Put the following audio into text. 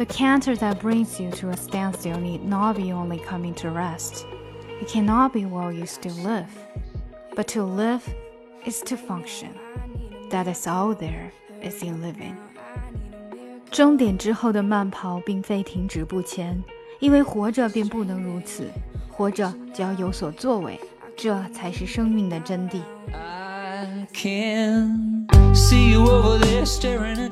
The canter that brings you to a standstill need not be only coming to rest. It cannot be while you still live. But to live is to function. That is all there is in living. 终点之后的慢跑并非停止不前，因为活着便不能如此，活着就要有所作为，这才是生命的真谛。